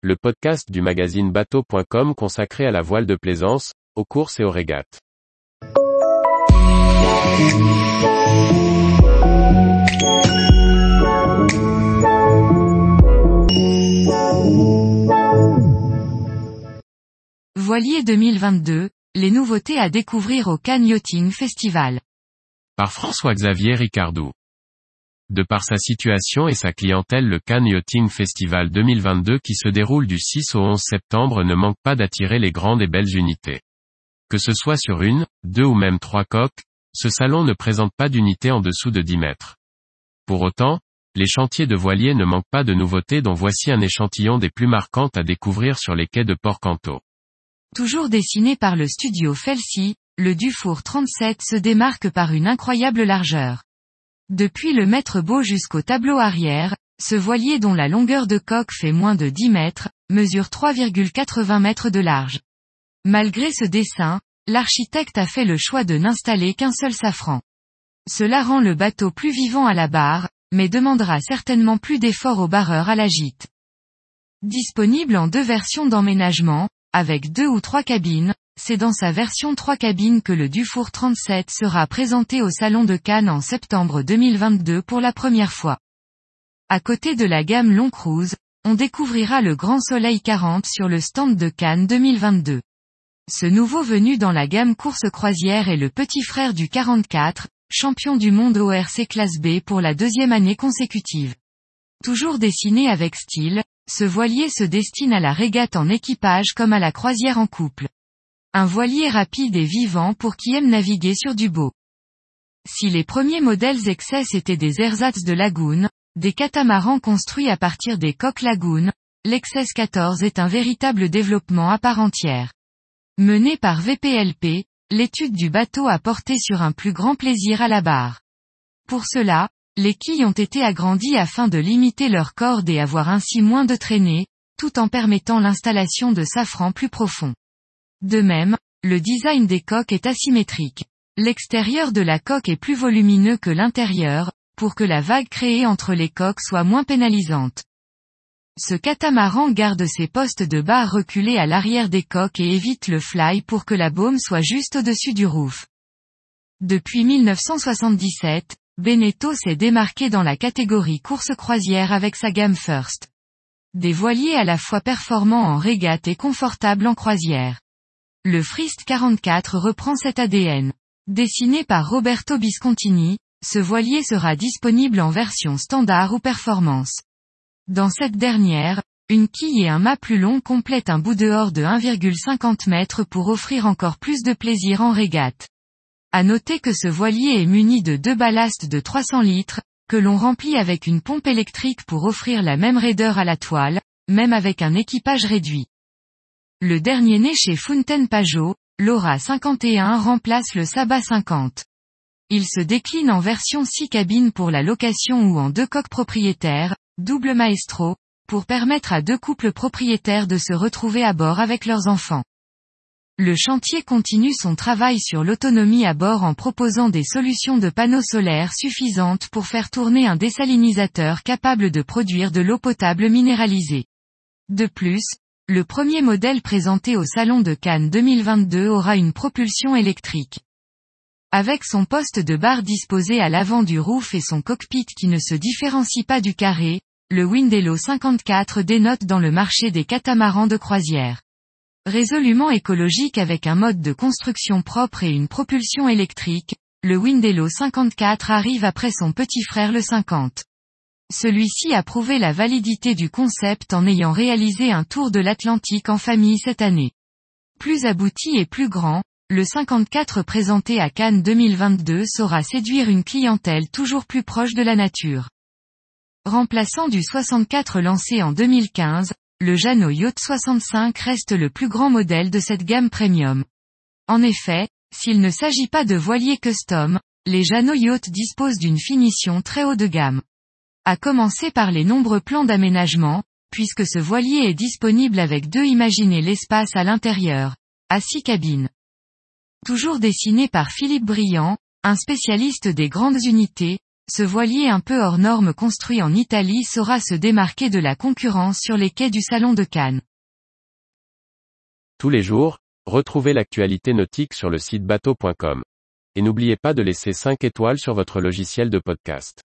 le podcast du magazine bateau.com consacré à la voile de plaisance, aux courses et aux régates. Voilier 2022, les nouveautés à découvrir au Cannes Yachting Festival. Par François-Xavier Ricardou. De par sa situation et sa clientèle le Cannes Yachting Festival 2022 qui se déroule du 6 au 11 septembre ne manque pas d'attirer les grandes et belles unités. Que ce soit sur une, deux ou même trois coques, ce salon ne présente pas d'unité en dessous de 10 mètres. Pour autant, les chantiers de voiliers ne manquent pas de nouveautés dont voici un échantillon des plus marquantes à découvrir sur les quais de Port-Canto. Toujours dessiné par le studio Felsi, le Dufour 37 se démarque par une incroyable largeur. Depuis le maître beau jusqu'au tableau arrière, ce voilier dont la longueur de coque fait moins de 10 mètres, mesure 3,80 mètres de large. Malgré ce dessin, l'architecte a fait le choix de n'installer qu'un seul safran. Cela rend le bateau plus vivant à la barre, mais demandera certainement plus d'efforts au barreur à la gîte. Disponible en deux versions d'emménagement, avec deux ou trois cabines, c'est dans sa version 3 cabines que le Dufour 37 sera présenté au Salon de Cannes en septembre 2022 pour la première fois. À côté de la gamme Long Cruise, on découvrira le Grand Soleil 40 sur le stand de Cannes 2022. Ce nouveau venu dans la gamme course croisière est le petit frère du 44, champion du monde ORC classe B pour la deuxième année consécutive. Toujours dessiné avec style, ce voilier se destine à la régate en équipage comme à la croisière en couple. Un voilier rapide et vivant pour qui aime naviguer sur du beau. Si les premiers modèles XS étaient des ersatz de Lagoon, des catamarans construits à partir des coques Lagoon, l'XS 14 est un véritable développement à part entière. Mené par VPLP, l'étude du bateau a porté sur un plus grand plaisir à la barre. Pour cela, les quilles ont été agrandies afin de limiter leur corde et avoir ainsi moins de traînées, tout en permettant l'installation de safran plus profond. De même, le design des coques est asymétrique. L'extérieur de la coque est plus volumineux que l'intérieur, pour que la vague créée entre les coques soit moins pénalisante. Ce catamaran garde ses postes de barre reculés à l'arrière des coques et évite le fly pour que la baume soit juste au-dessus du roof. Depuis 1977, Beneteau s'est démarqué dans la catégorie course croisière avec sa gamme First. Des voiliers à la fois performants en régate et confortables en croisière. Le Frist 44 reprend cet ADN. Dessiné par Roberto Biscontini, ce voilier sera disponible en version standard ou performance. Dans cette dernière, une quille et un mât plus long complètent un bout dehors de 1,50 m pour offrir encore plus de plaisir en régate. À noter que ce voilier est muni de deux ballasts de 300 litres, que l'on remplit avec une pompe électrique pour offrir la même raideur à la toile, même avec un équipage réduit. Le dernier né chez Fountain Pajot, l'Aura 51 remplace le Saba 50. Il se décline en version 6 cabines pour la location ou en deux coques propriétaires, double maestro, pour permettre à deux couples propriétaires de se retrouver à bord avec leurs enfants. Le chantier continue son travail sur l'autonomie à bord en proposant des solutions de panneaux solaires suffisantes pour faire tourner un désalinisateur capable de produire de l'eau potable minéralisée. De plus, le premier modèle présenté au Salon de Cannes 2022 aura une propulsion électrique. Avec son poste de barre disposé à l'avant du roof et son cockpit qui ne se différencie pas du carré, le Windello 54 dénote dans le marché des catamarans de croisière. Résolument écologique avec un mode de construction propre et une propulsion électrique, le Windello 54 arrive après son petit frère le 50. Celui-ci a prouvé la validité du concept en ayant réalisé un tour de l'Atlantique en famille cette année. Plus abouti et plus grand, le 54 présenté à Cannes 2022 saura séduire une clientèle toujours plus proche de la nature. Remplaçant du 64 lancé en 2015, le Jano Yacht 65 reste le plus grand modèle de cette gamme premium. En effet, s'il ne s'agit pas de voiliers custom, les Jano Yacht disposent d'une finition très haut de gamme. À commencer par les nombreux plans d'aménagement, puisque ce voilier est disponible avec deux imaginez l'espace à l'intérieur, à six cabines. Toujours dessiné par Philippe Briand, un spécialiste des grandes unités, ce voilier un peu hors norme construit en Italie saura se démarquer de la concurrence sur les quais du Salon de Cannes. Tous les jours, retrouvez l'actualité nautique sur le site bateau.com. Et n'oubliez pas de laisser 5 étoiles sur votre logiciel de podcast.